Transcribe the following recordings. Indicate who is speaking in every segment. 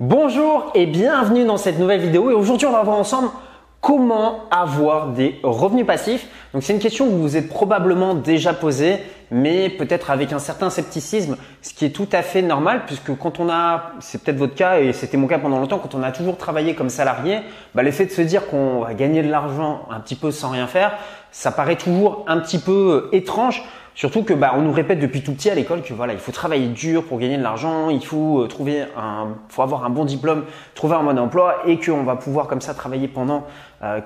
Speaker 1: Bonjour et bienvenue dans cette nouvelle vidéo et aujourd'hui on va voir ensemble comment avoir des revenus passifs. Donc c'est une question que vous vous êtes probablement déjà posée mais peut-être avec un certain scepticisme, ce qui est tout à fait normal puisque quand on a, c'est peut-être votre cas et c'était mon cas pendant longtemps, quand on a toujours travaillé comme salarié, bah, le fait de se dire qu'on va gagner de l'argent un petit peu sans rien faire, ça paraît toujours un petit peu étrange. Surtout que bah, on nous répète depuis tout petit à l'école que voilà, il faut travailler dur pour gagner de l'argent, il faut euh, trouver un, faut avoir un bon diplôme, trouver un bon emploi et qu'on va pouvoir comme ça travailler pendant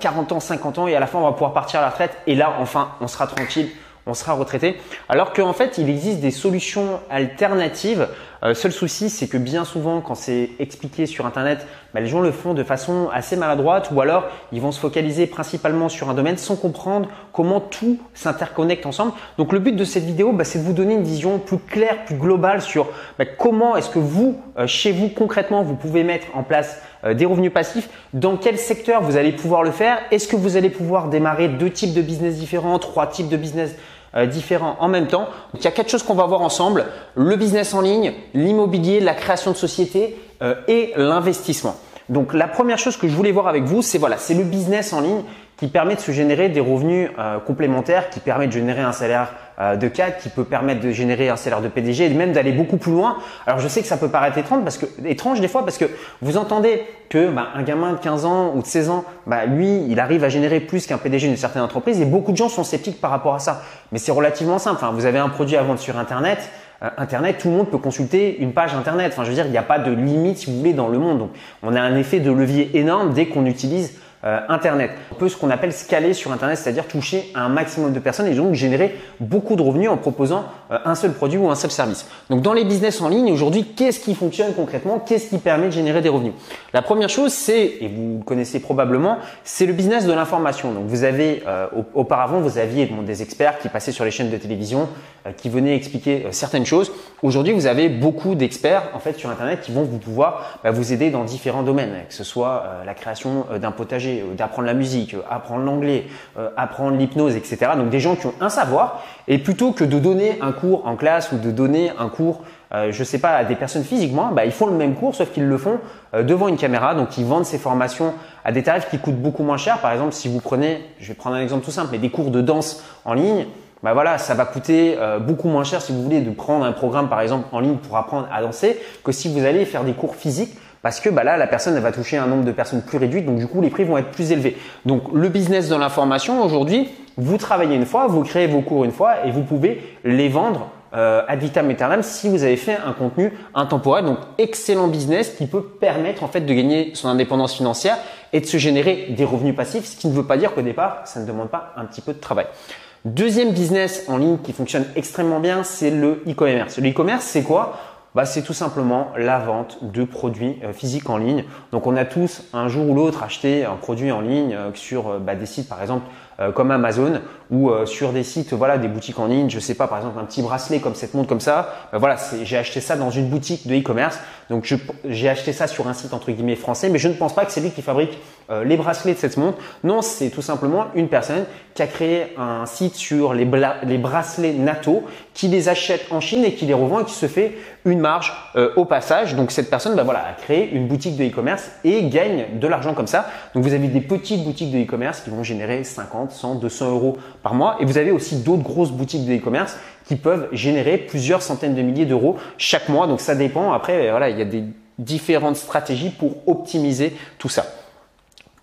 Speaker 1: 40 euh, ans, 50 ans et à la fin on va pouvoir partir à la retraite. Et là enfin on sera tranquille on sera retraité. Alors qu'en fait, il existe des solutions alternatives. Euh, seul souci, c'est que bien souvent, quand c'est expliqué sur Internet, bah, les gens le font de façon assez maladroite ou alors ils vont se focaliser principalement sur un domaine sans comprendre comment tout s'interconnecte ensemble. Donc le but de cette vidéo, bah, c'est de vous donner une vision plus claire, plus globale sur bah, comment est-ce que vous, euh, chez vous concrètement, vous pouvez mettre en place des revenus passifs, dans quel secteur vous allez pouvoir le faire, est-ce que vous allez pouvoir démarrer deux types de business différents, trois types de business euh, différents en même temps? Donc, il y a quatre choses qu'on va voir ensemble le business en ligne, l'immobilier, la création de société euh, et l'investissement. Donc la première chose que je voulais voir avec vous, c'est voilà, c'est le business en ligne qui permet de se générer des revenus euh, complémentaires, qui permet de générer un salaire euh, de cadre, qui peut permettre de générer un salaire de PDG et même d'aller beaucoup plus loin. Alors je sais que ça peut paraître étrange parce que étrange des fois parce que vous entendez que bah, un gamin de 15 ans ou de 16 ans, bah, lui, il arrive à générer plus qu'un PDG d'une certaine entreprise et beaucoup de gens sont sceptiques par rapport à ça. Mais c'est relativement simple. Enfin, vous avez un produit à vendre sur Internet. Euh, Internet, tout le monde peut consulter une page Internet. Enfin, je veux dire, il n'y a pas de limite, si vous voulez, dans le monde. Donc, on a un effet de levier énorme dès qu'on utilise euh, Internet. On peut ce qu'on appelle scaler sur Internet, c'est-à-dire toucher un maximum de personnes et donc générer beaucoup de revenus en proposant euh, un seul produit ou un seul service. Donc dans les business en ligne, aujourd'hui, qu'est-ce qui fonctionne concrètement? Qu'est-ce qui permet de générer des revenus? La première chose, c'est, et vous le connaissez probablement, c'est le business de l'information. Donc vous avez, euh, auparavant, vous aviez des experts qui passaient sur les chaînes de télévision, qui venaient expliquer certaines choses. Aujourd'hui, vous avez beaucoup d'experts en fait sur Internet qui vont vous pouvoir bah, vous aider dans différents domaines, que ce soit la création d'un potager euh, d'apprendre la musique, euh, apprendre l'anglais, euh, apprendre l'hypnose, etc. Donc des gens qui ont un savoir. Et plutôt que de donner un cours en classe ou de donner un cours, je je sais pas, à des personnes physiquement, bah, ils font le même cours, sauf qu'ils le font devant une caméra. Donc ils vendent ces formations à des tarifs qui coûtent beaucoup moins cher. Par exemple, si vous prenez, je vais prendre un exemple tout simple, mais des cours de danse en ligne, bah voilà, ça va coûter beaucoup moins cher si vous voulez de prendre un programme par exemple en ligne pour apprendre à danser que si vous allez faire des cours physiques parce que bah là, la personne va toucher un nombre de personnes plus réduit, donc du coup les prix vont être plus élevés. Donc le business de l'information aujourd'hui, vous travaillez une fois, vous créez vos cours une fois et vous pouvez les vendre euh, ad vitam aeternam si vous avez fait un contenu intemporel. Donc excellent business qui peut permettre en fait de gagner son indépendance financière et de se générer des revenus passifs, ce qui ne veut pas dire qu'au départ ça ne demande pas un petit peu de travail. Deuxième business en ligne qui fonctionne extrêmement bien, c'est le e-commerce. Le e-commerce, c'est quoi? Bah, c'est tout simplement la vente de produits euh, physiques en ligne. Donc on a tous un jour ou l'autre acheté un produit en ligne euh, sur euh, bah, des sites par exemple comme Amazon ou sur des sites voilà des boutiques en ligne. Je sais pas par exemple un petit bracelet comme cette montre comme ça. Bah, voilà j'ai acheté ça dans une boutique de e-commerce. Donc j'ai acheté ça sur un site entre guillemets français, mais je ne pense pas que c'est lui qui fabrique les bracelets de cette montre. Non, c'est tout simplement une personne qui a créé un site sur les, les bracelets NATO, qui les achète en Chine et qui les revend et qui se fait une marge euh, au passage. Donc cette personne bah, voilà, a créé une boutique de e-commerce et gagne de l'argent comme ça. Donc vous avez des petites boutiques de e-commerce qui vont générer 50, 100, 200 euros par mois. Et vous avez aussi d'autres grosses boutiques de e-commerce qui peuvent générer plusieurs centaines de milliers d'euros chaque mois. Donc ça dépend. Après, voilà, il y a des différentes stratégies pour optimiser tout ça.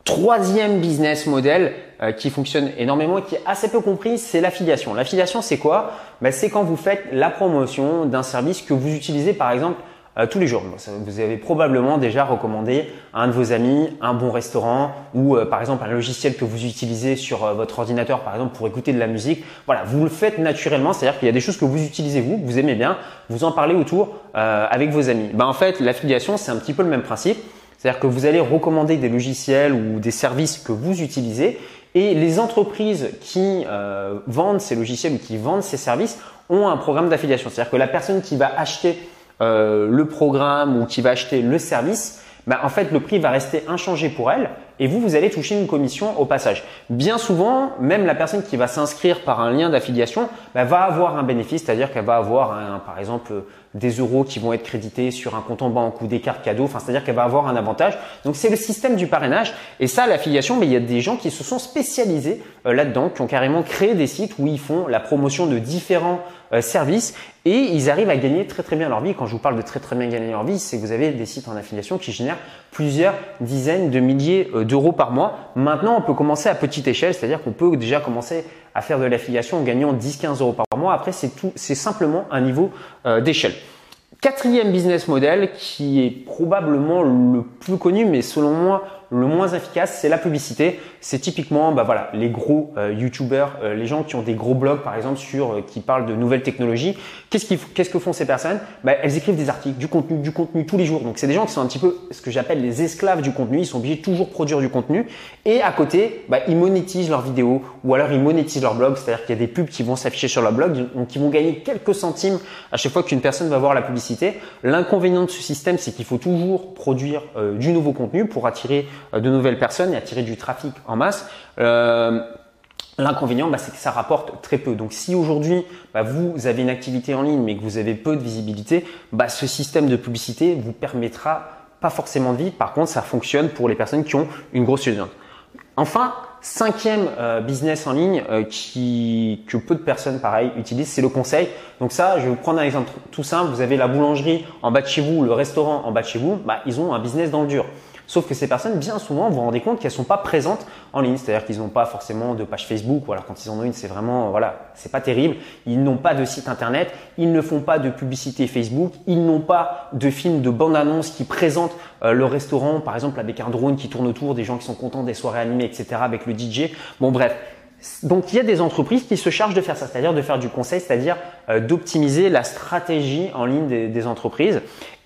Speaker 1: Troisième business model euh, qui fonctionne énormément et qui est assez peu compris, c'est l'affiliation. L'affiliation, c'est quoi? Ben, C'est quand vous faites la promotion d'un service que vous utilisez par exemple euh, tous les jours. Vous avez probablement déjà recommandé à un de vos amis un bon restaurant ou euh, par exemple un logiciel que vous utilisez sur votre ordinateur par exemple pour écouter de la musique. Voilà, vous le faites naturellement, c'est-à-dire qu'il y a des choses que vous utilisez vous, vous aimez bien, vous en parlez autour avec vos amis. Ben, en fait, l'affiliation, c'est un petit peu le même principe. C'est-à-dire que vous allez recommander des logiciels ou des services que vous utilisez et les entreprises qui euh, vendent ces logiciels ou qui vendent ces services ont un programme d'affiliation. C'est-à-dire que la personne qui va acheter euh, le programme ou qui va acheter le service, bah, en fait, le prix va rester inchangé pour elle et vous, vous allez toucher une commission au passage. Bien souvent, même la personne qui va s'inscrire par un lien d'affiliation bah, va avoir un bénéfice, c'est-à-dire qu'elle va avoir, un, par exemple, des euros qui vont être crédités sur un compte en banque ou des cartes cadeaux. Enfin, c'est-à-dire qu'elle va avoir un avantage. Donc, c'est le système du parrainage. Et ça, l'affiliation, mais il y a des gens qui se sont spécialisés euh, là-dedans, qui ont carrément créé des sites où ils font la promotion de différents euh, services et ils arrivent à gagner très très bien leur vie. Quand je vous parle de très très bien gagner leur vie, c'est que vous avez des sites en affiliation qui génèrent plusieurs dizaines de milliers euh, d'euros par mois. Maintenant, on peut commencer à petite échelle, c'est-à-dire qu'on peut déjà commencer à faire de l'affiliation en gagnant 10-15 euros par mois. Après, c'est tout, c'est simplement un niveau euh, d'échelle. Quatrième business model qui est probablement le plus connu, mais selon moi le moins efficace, c'est la publicité. C'est typiquement, bah voilà, les gros euh, YouTubers, euh, les gens qui ont des gros blogs, par exemple, sur euh, qui parlent de nouvelles technologies. Qu'est-ce qu'est-ce que font ces personnes? Bah, elles écrivent des articles, du contenu, du contenu tous les jours. Donc c'est des gens qui sont un petit peu ce que j'appelle les esclaves du contenu. Ils sont obligés de toujours produire du contenu. Et à côté, bah, ils monétisent leurs vidéos ou alors ils monétisent leur blog. C'est-à-dire qu'il y a des pubs qui vont s'afficher sur leur blog, donc ils vont gagner quelques centimes à chaque fois qu'une personne va voir la publicité. L'inconvénient de ce système, c'est qu'il faut toujours produire du nouveau contenu pour attirer euh, de nouvelles personnes et attirer du trafic en masse. Euh, l'inconvénient, bah, c'est que ça rapporte très peu. Donc, si aujourd'hui bah, vous avez une activité en ligne mais que vous avez peu de visibilité, bah, ce système de publicité vous permettra pas forcément de vivre. Par contre, ça fonctionne pour les personnes qui ont une grosse audience. Enfin, cinquième euh, business en ligne qui, que peu de personnes, pareil, utilisent, c'est le conseil. Donc ça, je vais vous prendre un exemple tout simple. Vous avez la boulangerie en bas de chez vous, le restaurant en bas de chez vous. Ils ont un business dans le dur. Sauf que ces personnes, bien souvent, vous vous rendez compte qu'elles sont pas présentes en ligne. C'est-à-dire qu'ils n'ont pas forcément de page Facebook. Ou alors quand ils en ont une, c'est vraiment, voilà, c'est pas terrible. Ils n'ont pas de site internet. Ils ne font pas de publicité Facebook. Ils n'ont pas de film de bande-annonce qui présente euh, le restaurant, par exemple, avec un drone qui tourne autour, des gens qui sont contents des soirées animées, etc., avec le DJ. Bon, bref. Donc il y a des entreprises qui se chargent de faire ça, c'est-à-dire de faire du conseil, c'est-à-dire euh, d'optimiser la stratégie en ligne des entreprises.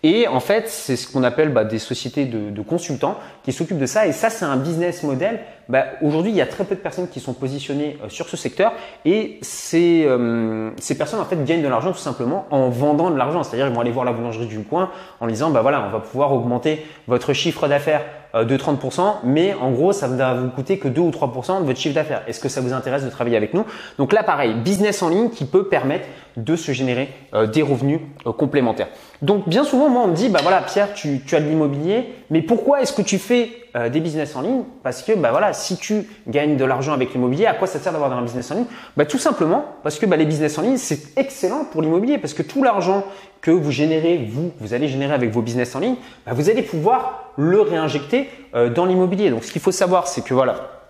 Speaker 1: Et en fait, c'est ce qu'on appelle bah, des sociétés de, de consultants qui s'occupent de ça. Et ça, c'est un business model. Bah, Aujourd'hui, il y a très peu de personnes qui sont positionnées euh, sur ce secteur. Et ces, euh, ces personnes, en fait, gagnent de l'argent tout simplement en vendant de l'argent. C'est-à-dire, ils vont aller voir la boulangerie du coin en disant, bah voilà, on va pouvoir augmenter votre chiffre d'affaires euh, de 30%, mais en gros, ça va vous coûter que 2 ou 3% de votre chiffre d'affaires. Est-ce que ça vous intéresse de travailler avec nous? Donc là, pareil, business en ligne qui peut permettre de se générer des revenus complémentaires. Donc bien souvent, moi, on me dit, bah voilà, Pierre, tu, tu as de l'immobilier, mais pourquoi est-ce que tu fais euh, des business en ligne? Parce que, bah voilà, si tu gagnes de l'argent avec l'immobilier, à quoi ça sert d'avoir un business en ligne? Bah tout simplement parce que bah, les business en ligne, c'est excellent pour l'immobilier, parce que tout l'argent que vous générez, vous, vous allez générer avec vos business en ligne, bah, vous allez pouvoir le réinjecter euh, dans l'immobilier. Donc ce qu'il faut savoir, c'est que voilà,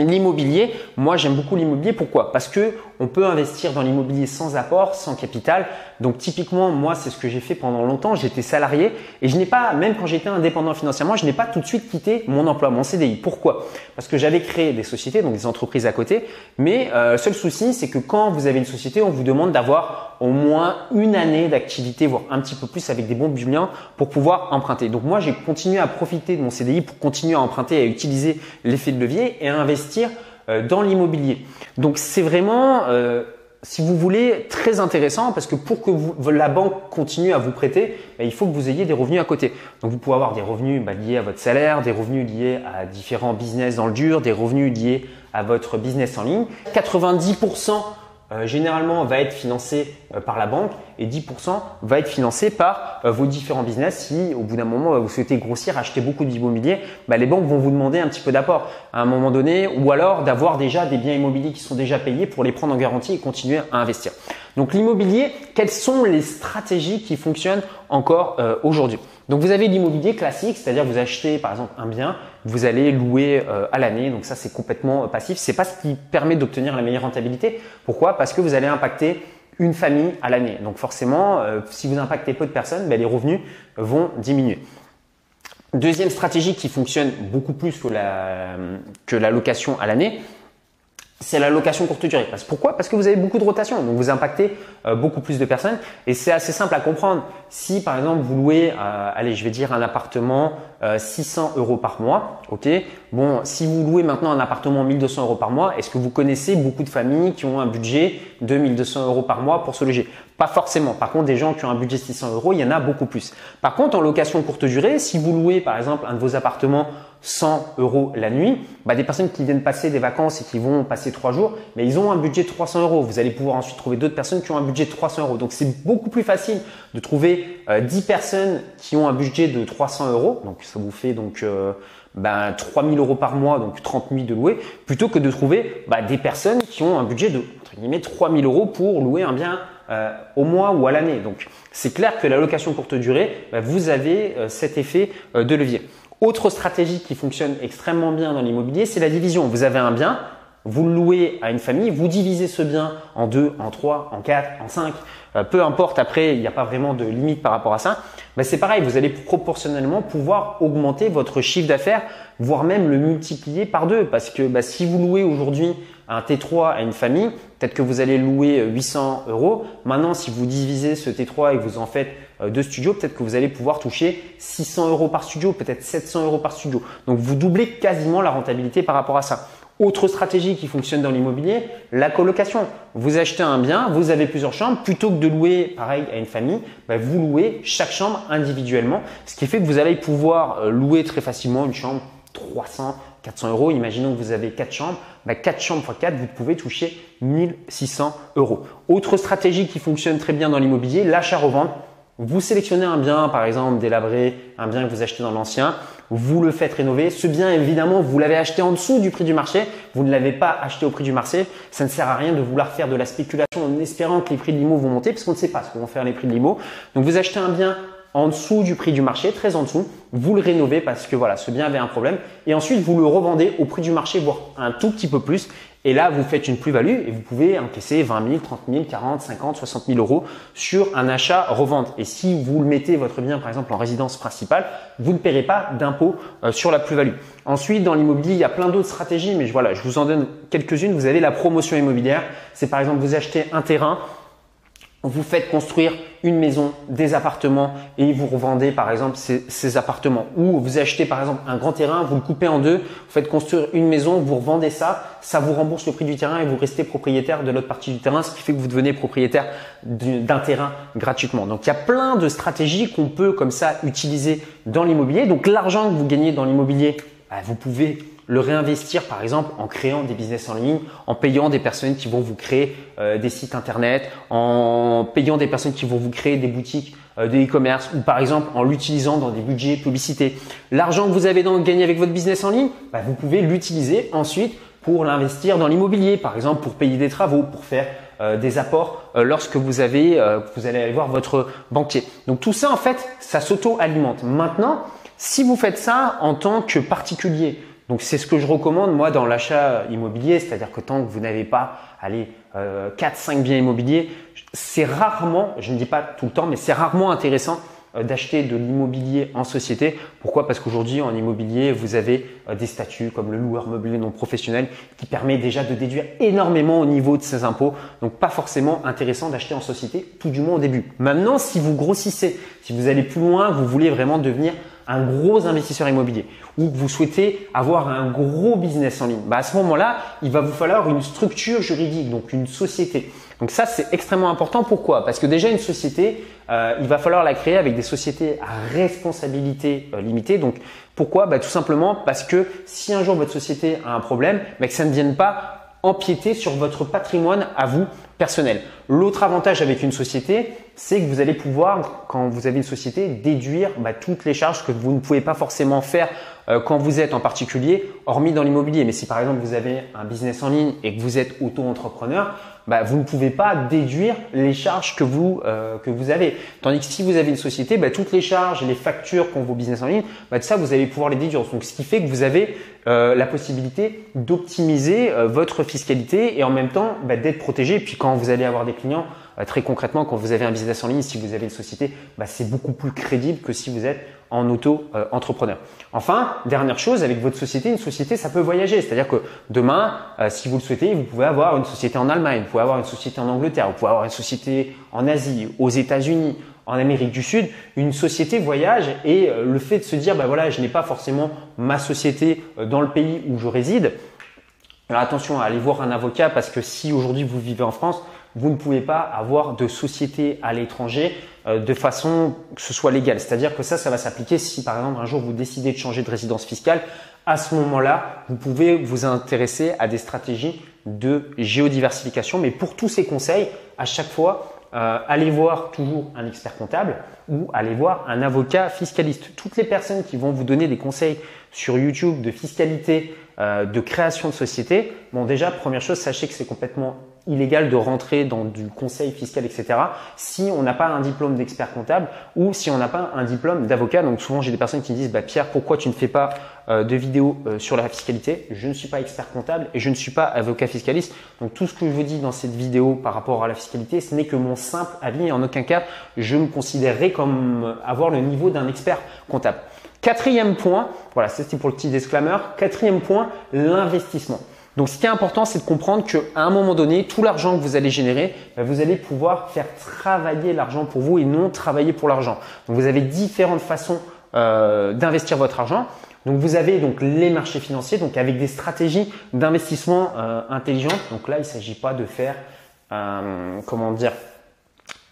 Speaker 1: L'immobilier, moi j'aime beaucoup l'immobilier. Pourquoi? Parce que on peut investir dans l'immobilier sans apport, sans capital. Donc typiquement, moi c'est ce que j'ai fait pendant longtemps. J'étais salarié et je n'ai pas, même quand j'étais indépendant financièrement, je n'ai pas tout de suite quitté mon emploi, mon CDI. Pourquoi? Parce que j'avais créé des sociétés, donc des entreprises à côté. Mais euh, seul souci, c'est que quand vous avez une société, on vous demande d'avoir au moins une année d'activité, voire un petit peu plus avec des bons biens pour pouvoir emprunter. Donc moi j'ai continué à profiter de mon CDI pour continuer à emprunter, à utiliser l'effet de levier et à investir euh, dans l'immobilier. Donc c'est vraiment, euh, si vous voulez, très intéressant parce que pour que la banque continue à vous prêter, bah, il faut que vous ayez des revenus à côté. Donc vous pouvez avoir des revenus bah, liés à votre salaire, des revenus liés à différents business dans le dur, des revenus liés à votre business en ligne. 90% euh, généralement va être financé euh, par la banque et 10% va être financé par euh, vos différents business. Si au bout d'un moment vous souhaitez grossir, acheter beaucoup d'immobilier, bah, les banques vont vous demander un petit peu d'apport à un moment donné ou alors d'avoir déjà des biens immobiliers qui sont déjà payés pour les prendre en garantie et continuer à investir. Donc l'immobilier, quelles sont les stratégies qui fonctionnent encore aujourd'hui? Donc vous avez l'immobilier classique, c'est-à-dire vous achetez par exemple un bien, vous allez louer euh, à l'année, donc ça c'est complètement euh, passif. C'est pas ce qui permet d'obtenir la meilleure rentabilité. Pourquoi? Parce que vous allez impacter une famille à l'année. Donc forcément, euh, si vous impactez peu de personnes, ben, les revenus vont diminuer. Deuxième stratégie qui fonctionne beaucoup plus que la, que la location à l'année, c'est la location courte durée. Pourquoi? Parce que vous avez beaucoup de rotation, donc vous impactez euh, beaucoup plus de personnes et c'est assez simple à comprendre. Si par exemple vous louez, euh, allez, je vais dire un appartement 600 euh, euros par mois, ok? Bon, si vous louez maintenant un appartement 1200 euros par mois, est-ce que vous connaissez beaucoup de familles qui ont un budget de 1200 euros par mois pour se loger? Pas forcément. Par contre, des gens qui ont un budget de 600 euros, il y en a beaucoup plus. Par contre, en location courte durée, si vous louez par exemple un de vos appartements 100 euros la nuit. Bah, des personnes qui viennent passer des vacances et qui vont passer trois jours, mais ils ont un budget de 300 euros. Vous allez pouvoir ensuite trouver d'autres personnes qui ont un budget de 300 euros. Donc c'est beaucoup plus facile de trouver 10 personnes qui ont un budget de 300 euros. Donc ça vous fait donc ben, 3000 euros par mois, donc 30 000 de louer, plutôt que de trouver bah, des personnes qui ont un budget de entre guillemets 3000 euros pour louer un bien euh, au mois ou à l'année. Donc c'est clair que la location courte durée, bah, vous avez euh, cet effet euh, de levier. Autre stratégie qui fonctionne extrêmement bien dans l'immobilier, c'est la division. Vous avez un bien, vous le louez à une famille, vous divisez ce bien en deux, en trois, en quatre, en cinq, peu importe. Après, il n'y a pas vraiment de limite par rapport à ça. Ben, c'est pareil, vous allez proportionnellement pouvoir augmenter votre chiffre d'affaires, voire même le multiplier par deux. Parce que ben, si vous louez aujourd'hui un T3 à une famille, peut-être que vous allez louer 800 euros. Maintenant, si vous divisez ce T3 et vous en faites euh, deux studios, peut-être que vous allez pouvoir toucher 600 euros par studio, peut-être 700 euros par studio. Donc, vous doublez quasiment la rentabilité par rapport à ça. Autre stratégie qui fonctionne dans l'immobilier, la colocation. Vous achetez un bien, vous avez plusieurs chambres, plutôt que de louer pareil à une famille, bah, vous louez chaque chambre individuellement, ce qui fait que vous allez pouvoir euh, louer très facilement une chambre 300, 400 euros. Imaginons que vous avez 4 chambres, bah, 4 chambres x 4, vous pouvez toucher 1600 euros. Autre stratégie qui fonctionne très bien dans l'immobilier, l'achat-revente. Vous sélectionnez un bien, par exemple délabré, un bien que vous achetez dans l'ancien, vous le faites rénover. Ce bien, évidemment, vous l'avez acheté en dessous du prix du marché, vous ne l'avez pas acheté au prix du marché. Ça ne sert à rien de vouloir faire de la spéculation en espérant que les prix de l'IMO vont monter, parce ne sait pas ce que vont faire les prix de l'IMO. Donc vous achetez un bien en dessous du prix du marché, très en dessous, vous le rénovez parce que voilà, ce bien avait un problème, et ensuite vous le revendez au prix du marché, voire un tout petit peu plus, et là, vous faites une plus-value et vous pouvez encaisser 20 000, 30 000, 40, 50, 60 000 euros sur un achat-revente. Et si vous mettez votre bien, par exemple, en résidence principale, vous ne paierez pas d'impôt euh, sur la plus-value. Ensuite, dans l'immobilier, il y a plein d'autres stratégies, mais voilà, je vous en donne quelques-unes. Vous avez la promotion immobilière. C'est par exemple, vous achetez un terrain, vous faites construire une maison, des appartements et vous revendez par exemple ces, appartements. Ou vous achetez par exemple un grand terrain, vous le coupez en deux, vous faites construire une maison, vous revendez ça, ça vous rembourse le prix du terrain et vous restez propriétaire de l'autre partie du terrain, ce qui fait que vous devenez propriétaire d'un terrain gratuitement. Donc il y a plein de stratégies qu'on peut comme ça utiliser dans l'immobilier. Donc l'argent que vous gagnez dans l'immobilier, bah, vous pouvez le réinvestir par exemple en créant des business en ligne, en payant des personnes qui vont vous créer euh, des sites internet, en payant des personnes qui vont vous créer des boutiques euh, de e-commerce ou par exemple en l'utilisant dans des budgets publicités. L'argent que vous avez donc gagné avec votre business en ligne, bah, vous pouvez l'utiliser ensuite pour l'investir dans l'immobilier, par exemple pour payer des travaux, pour faire euh, des apports lorsque vous avez, vous allez aller voir votre banquier. Donc tout ça en fait, ça s'auto-alimente. Maintenant, si vous faites ça en tant que particulier, donc c'est ce que je recommande moi dans l'achat immobilier, c'est-à-dire que tant que vous n'avez pas allez, euh, 4-5 biens immobiliers, c'est rarement, je ne dis pas tout le temps, mais c'est rarement intéressant euh, d'acheter de l'immobilier en société. Pourquoi? Parce qu'aujourd'hui en immobilier, vous avez euh, des statuts comme le loueur meublé non professionnel qui permet déjà de déduire énormément au niveau de ses impôts. Donc pas forcément intéressant d'acheter en société, tout du moins au début. Maintenant, si vous grossissez, si vous allez plus loin, vous voulez vraiment devenir un gros investisseur immobilier ou que vous souhaitez avoir un gros business en ligne, bah à ce moment-là, il va vous falloir une structure juridique, donc une société. Donc ça, c'est extrêmement important. Pourquoi? Parce que déjà, une société, euh, il va falloir la créer avec des sociétés à responsabilité euh, limitée. Donc pourquoi? Bah, Tout simplement parce que si un jour votre société a un problème, bah, que ça ne vienne pas empiéter sur votre patrimoine à vous personnel. L'autre avantage avec une société, c'est que vous allez pouvoir, quand vous avez une société, déduire bah, toutes les charges que vous ne pouvez pas forcément faire euh, quand vous êtes en particulier, hormis dans l'immobilier. Mais si par exemple vous avez un business en ligne et que vous êtes auto-entrepreneur, bah, vous ne pouvez pas déduire les charges que vous euh, que vous avez. Tandis que si vous avez une société, bah, toutes les charges, les factures qu'ont vos business en ligne, bah, de ça vous allez pouvoir les déduire. Donc ce qui fait que vous avez euh, la possibilité d'optimiser votre fiscalité et en même temps bah, d'être protégé. Et puis quand vous allez avoir des clients, euh, très concrètement, quand vous avez un business en ligne, si vous avez une société, bah, c'est beaucoup plus crédible que si vous êtes en auto-entrepreneur. enfin, dernière chose, avec votre société, une société, ça peut voyager. C'est-à-dire que demain, euh, si vous le souhaitez, vous pouvez avoir une société en Allemagne, vous pouvez avoir une société en Angleterre, vous pouvez avoir une société en Asie, aux États-Unis, en Amérique du Sud, une société voyage et euh, le fait de se dire, bah voilà, je n'ai pas forcément ma société dans le pays où je réside. Alors attention à aller voir un avocat parce que si aujourd'hui vous vivez en France, vous ne pouvez pas avoir de société à l'étranger euh, de façon que ce soit légal. C'est-à-dire que ça, ça va s'appliquer si par exemple un jour vous décidez de changer de résidence fiscale. À ce moment-là, vous pouvez vous intéresser à des stratégies de géodiversification. Mais pour tous ces conseils, à chaque fois, euh, allez voir toujours un expert comptable ou allez voir un avocat fiscaliste. Toutes les personnes qui vont vous donner des conseils sur YouTube de fiscalité, euh, de création de société, bon déjà, première chose, sachez que c'est complètement illégal de rentrer dans du conseil fiscal, etc. si on n'a pas un diplôme d'expert comptable ou si on n'a pas un diplôme d'avocat. Donc souvent j'ai des personnes qui me disent bah, Pierre, pourquoi tu ne fais pas euh, de vidéos euh, sur la fiscalité? Je ne suis pas expert comptable et je ne suis pas avocat fiscaliste. Donc tout ce que je vous dis dans cette vidéo par rapport à la fiscalité, ce n'est que mon simple avis et en aucun cas je me considérerai comme avoir le niveau d'un expert comptable. Quatrième point, voilà, c'était pour le petit disclaimer. Quatrième point, l'investissement. Donc, ce qui est important, c'est de comprendre qu'à un moment donné, tout l'argent que vous allez générer, bah, vous allez pouvoir faire travailler l'argent pour vous et non travailler pour l'argent. Donc, vous avez différentes façons euh, d'investir votre argent. Donc, vous avez donc les marchés financiers, donc avec des stratégies d'investissement euh, intelligentes. Donc là, il ne s'agit pas de faire, euh, comment dire,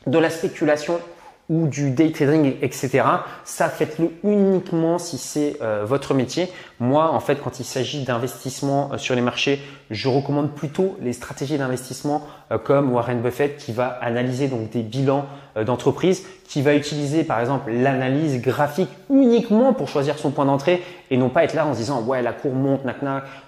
Speaker 1: de la spéculation ou du day trading, etc. Ça, faites-le uniquement si c'est euh, votre métier. Moi, en fait, quand il s'agit d'investissement euh, sur les marchés, je recommande plutôt les stratégies d'investissement euh, comme Warren Buffett qui va analyser donc des bilans d'entreprise, qui va utiliser par exemple l'analyse graphique uniquement pour choisir son point d'entrée et non pas être là en se disant ouais la cour monte, nac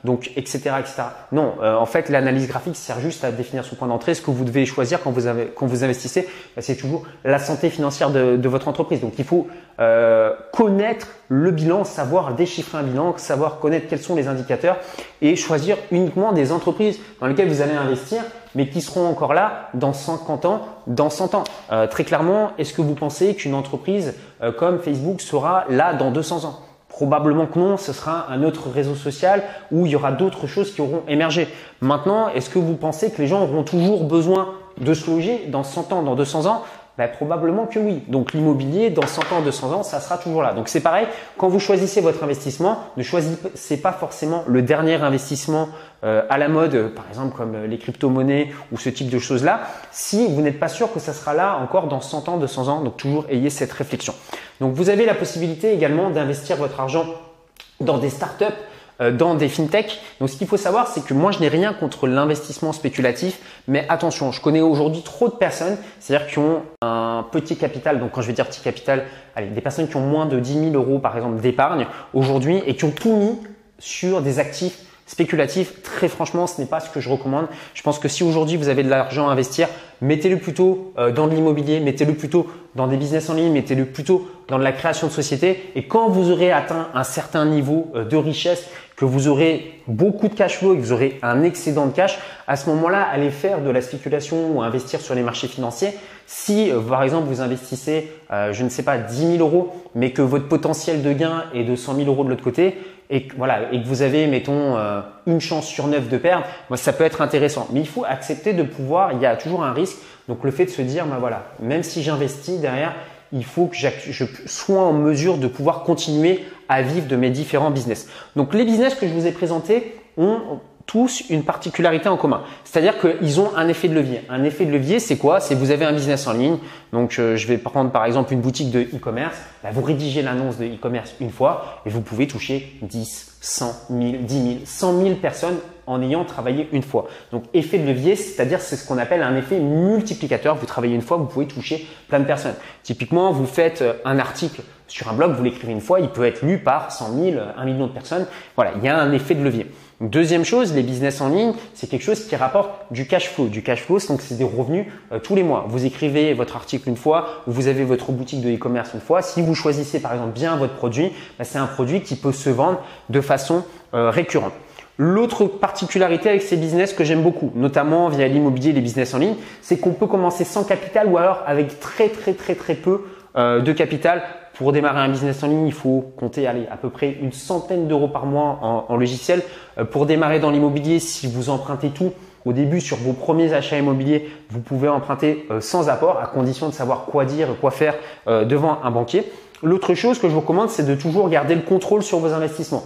Speaker 1: donc etc etc. Non, en fait l'analyse graphique sert juste à définir son point d'entrée. Ce que vous devez choisir quand vous avez, quand vous investissez, bah, c'est toujours la santé financière de, de, votre entreprise. Donc il faut euh, connaître le bilan, savoir déchiffrer un bilan, savoir connaître quels sont les indicateurs et choisir uniquement des entreprises dans lesquelles vous allez investir, mais qui seront encore là dans 50 ans, dans 100 ans. Euh, très clairement, est-ce que vous pensez qu'une entreprise euh, comme Facebook sera là dans 200 ans? Probablement que non, ce sera un autre réseau social où il y aura d'autres choses qui auront émergé. Maintenant, est-ce que vous pensez que les gens auront toujours besoin de se loger dans 100 ans, dans 200 ans? Ben, probablement que oui. Donc l'immobilier, dans 100 ans, 200 ans, ça sera toujours là. Donc c'est pareil, quand vous choisissez votre investissement, ne choisissez pas forcément le dernier investissement euh, à la mode, par exemple comme euh, les crypto-monnaies ou ce type de choses-là, si vous n'êtes pas sûr que ça sera là encore dans 100 ans, 200 ans. Donc toujours ayez cette réflexion. Donc vous avez la possibilité également d'investir votre argent dans des startups dans des fintechs. Donc ce qu'il faut savoir, c'est que moi je n'ai rien contre l'investissement spéculatif, mais attention, je connais aujourd'hui trop de personnes, c'est-à-dire qui ont un petit capital. Donc quand je vais dire petit capital, allez, des personnes qui ont moins de 10 000 euros par exemple d'épargne aujourd'hui et qui ont tout mis sur des actifs spéculatifs. Très franchement, ce n'est pas ce que je recommande. Je pense que si aujourd'hui vous avez de l'argent à investir, mettez-le plutôt euh, dans de l'immobilier, mettez-le plutôt dans des business en ligne, mettez-le plutôt dans de la création de société. Et quand vous aurez atteint un certain niveau euh, de richesse que vous aurez beaucoup de cash flow et que vous aurez un excédent de cash, à ce moment-là, allez faire de la spéculation ou investir sur les marchés financiers. Si, euh, par exemple, vous investissez, euh, je ne sais pas, 10 000 euros, mais que votre potentiel de gain est de 100 000 euros de l'autre côté, et que, voilà, et que vous avez, mettons, euh, une chance sur neuf de perdre, moi, ça peut être intéressant. Mais il faut accepter de pouvoir, il y a toujours un risque. Donc, le fait de se dire, ben voilà, même si j'investis derrière, il faut que je sois en mesure de pouvoir continuer à vivre de mes différents business. Donc les business que je vous ai présentés ont tous une particularité en commun. C'est-à-dire qu'ils ont un effet de levier. Un effet de levier, c'est quoi? C'est vous avez un business en ligne. Donc, euh, je vais prendre par exemple une boutique de e-commerce. Bah, vous rédigez l'annonce de e-commerce une fois et vous pouvez toucher 10, 100 000, 10 000, 100 000 personnes en ayant travaillé une fois. Donc, effet de levier, c'est-à-dire c'est ce qu'on appelle un effet multiplicateur. Vous travaillez une fois, vous pouvez toucher plein de personnes. Typiquement, vous faites euh, un article sur un blog, vous l'écrivez une fois, il peut être lu par 100 000, 1 million de personnes. Voilà, il y a un effet de levier. Deuxième chose, les business en ligne, c'est quelque chose qui rapporte du cash flow. Du cash flow, donc c'est des revenus euh, tous les mois. Vous écrivez votre article une fois, vous avez votre boutique de e-commerce une fois. Si vous choisissez par exemple bien votre produit, bah, c'est un produit qui peut se vendre de façon euh, récurrente. L'autre particularité avec ces business que j'aime beaucoup, notamment via l'immobilier et les business en ligne, c'est qu'on peut commencer sans capital ou alors avec très très très très peu euh, de capital pour démarrer un business en ligne, il faut compter allez, à peu près une centaine d'euros par mois en, logiciel. Euh, pour démarrer dans l'immobilier, si vous empruntez tout, au début, sur vos premiers achats immobiliers, vous pouvez emprunter euh, sans apport, à condition de savoir quoi dire, quoi faire devant un banquier. L'autre chose que je vous recommande, c'est de toujours garder le contrôle sur vos investissements.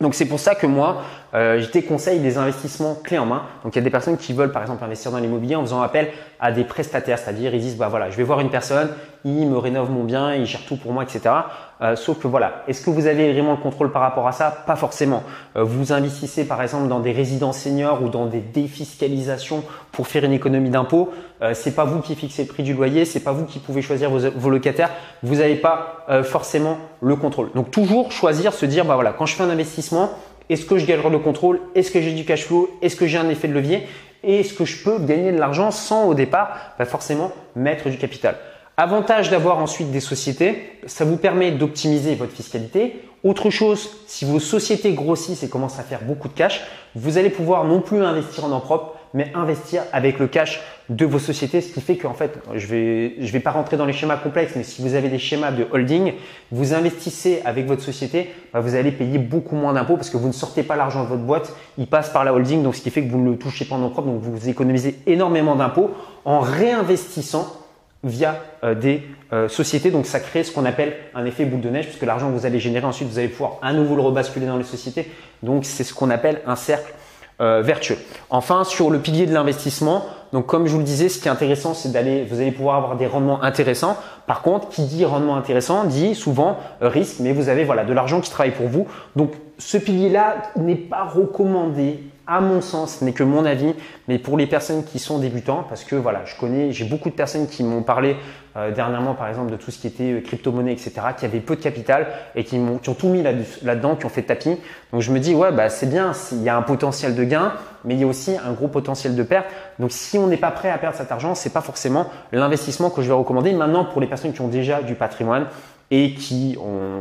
Speaker 1: Donc c'est pour ça que moi, euh, je déconseille des investissements clés en main. Donc il y a des personnes qui veulent par exemple investir dans l'immobilier en faisant appel à des prestataires, c'est-à-dire ils disent bah voilà, je vais voir une personne, il me rénove mon bien, il gère tout pour moi, etc. Euh, sauf que voilà, est-ce que vous avez vraiment le contrôle par rapport à ça? Pas forcément. Euh, vous investissez par exemple dans des résidences seniors ou dans des défiscalisations pour faire une économie d'impôt. Euh, c'est pas vous qui fixez le prix du loyer, c'est pas vous qui pouvez choisir vos, vos locataires. Vous n'avez pas euh, forcément le contrôle. Donc toujours choisir, se dire bah voilà, quand je fais un investissement, est-ce que je garderai le contrôle? Est-ce que j'ai du cash flow? Est-ce que j'ai un effet de levier? Et est-ce que je peux gagner de l'argent sans au départ bah forcément mettre du capital? Avantage d'avoir ensuite des sociétés, ça vous permet d'optimiser votre fiscalité. Autre chose, si vos sociétés grossissent et commencent à faire beaucoup de cash, vous allez pouvoir non plus investir en propre, mais investir avec le cash de vos sociétés, ce qui fait qu'en fait, je vais, je vais pas rentrer dans les schémas complexes, mais si vous avez des schémas de holding, vous investissez avec votre société, bah, vous allez payer beaucoup moins d'impôts parce que vous ne sortez pas l'argent de votre boîte, il passe par la holding, donc ce qui fait que vous ne le touchez pas en propre, donc vous économisez énormément d'impôts en réinvestissant via euh, des euh, sociétés. Donc ça crée ce qu'on appelle un effet boule de neige, puisque l'argent que vous allez générer ensuite, vous allez pouvoir à nouveau le rebasculer dans les sociétés. Donc c'est ce qu'on appelle un cercle euh, vertueux. Enfin, sur le pilier de l'investissement, donc comme je vous le disais, ce qui est intéressant, c'est d'aller, vous allez pouvoir avoir des rendements intéressants. Par contre, qui dit rendement intéressant dit souvent risque, mais vous avez voilà de l'argent qui travaille pour vous. Donc ce pilier-là n'est pas recommandé à mon sens, ce n'est que mon avis, mais pour les personnes qui sont débutants, parce que voilà, je connais, j'ai beaucoup de personnes qui m'ont parlé euh, dernièrement, par exemple, de tout ce qui était euh, crypto-monnaie, etc., qui avaient peu de capital et qui, ont, qui ont tout mis là-dedans, qui ont fait tapis. Donc je me dis, ouais, bah c'est bien, il y a un potentiel de gain, mais il y a aussi un gros potentiel de perte. Donc si on n'est pas prêt à perdre cet argent, c'est pas forcément l'investissement que je vais recommander. Maintenant, pour les personnes qui ont déjà du patrimoine, et qui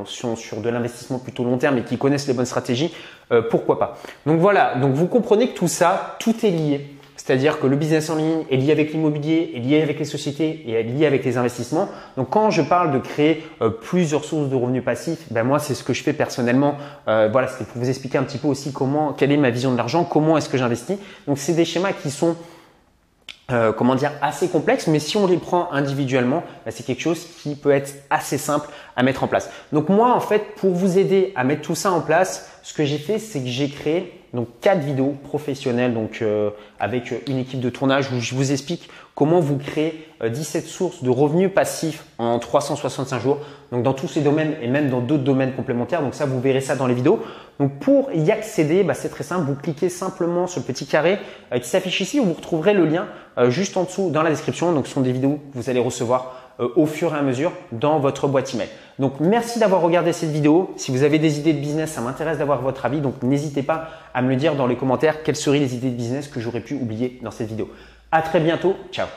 Speaker 1: sont sur de l'investissement plutôt long terme et qui connaissent les bonnes stratégies, euh, pourquoi pas. Donc voilà, donc vous comprenez que tout ça, tout est lié. C'est-à-dire que le business en ligne est lié avec l'immobilier, est lié avec les sociétés et est lié avec les investissements. Donc quand je parle de créer euh, plusieurs sources de revenus passifs, ben moi c'est ce que je fais personnellement. Euh, voilà, c'était pour vous expliquer un petit peu aussi comment, quelle est ma vision de l'argent, comment est-ce que j'investis. Donc c'est des schémas qui sont euh, comment dire, assez complexe, mais si on les prend individuellement, bah, c'est quelque chose qui peut être assez simple à mettre en place. Donc moi, en fait, pour vous aider à mettre tout ça en place, ce que j'ai fait, c'est que j'ai créé donc quatre vidéos professionnelles, donc euh, avec une équipe de tournage où je vous explique comment vous créer 17 euh, sources de revenus passifs en 365 jours. Donc dans tous ces domaines et même dans d'autres domaines complémentaires. Donc ça, vous verrez ça dans les vidéos. Donc pour y accéder, bah, c'est très simple. Vous cliquez simplement sur le petit carré euh, qui s'affiche ici. Vous retrouverez le lien juste en dessous dans la description. Donc ce sont des vidéos que vous allez recevoir au fur et à mesure dans votre boîte email. Donc merci d'avoir regardé cette vidéo. Si vous avez des idées de business, ça m'intéresse d'avoir votre avis. Donc n'hésitez pas à me le dire dans les commentaires quelles seraient les idées de business que j'aurais pu oublier dans cette vidéo. À très bientôt. Ciao.